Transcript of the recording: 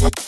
What?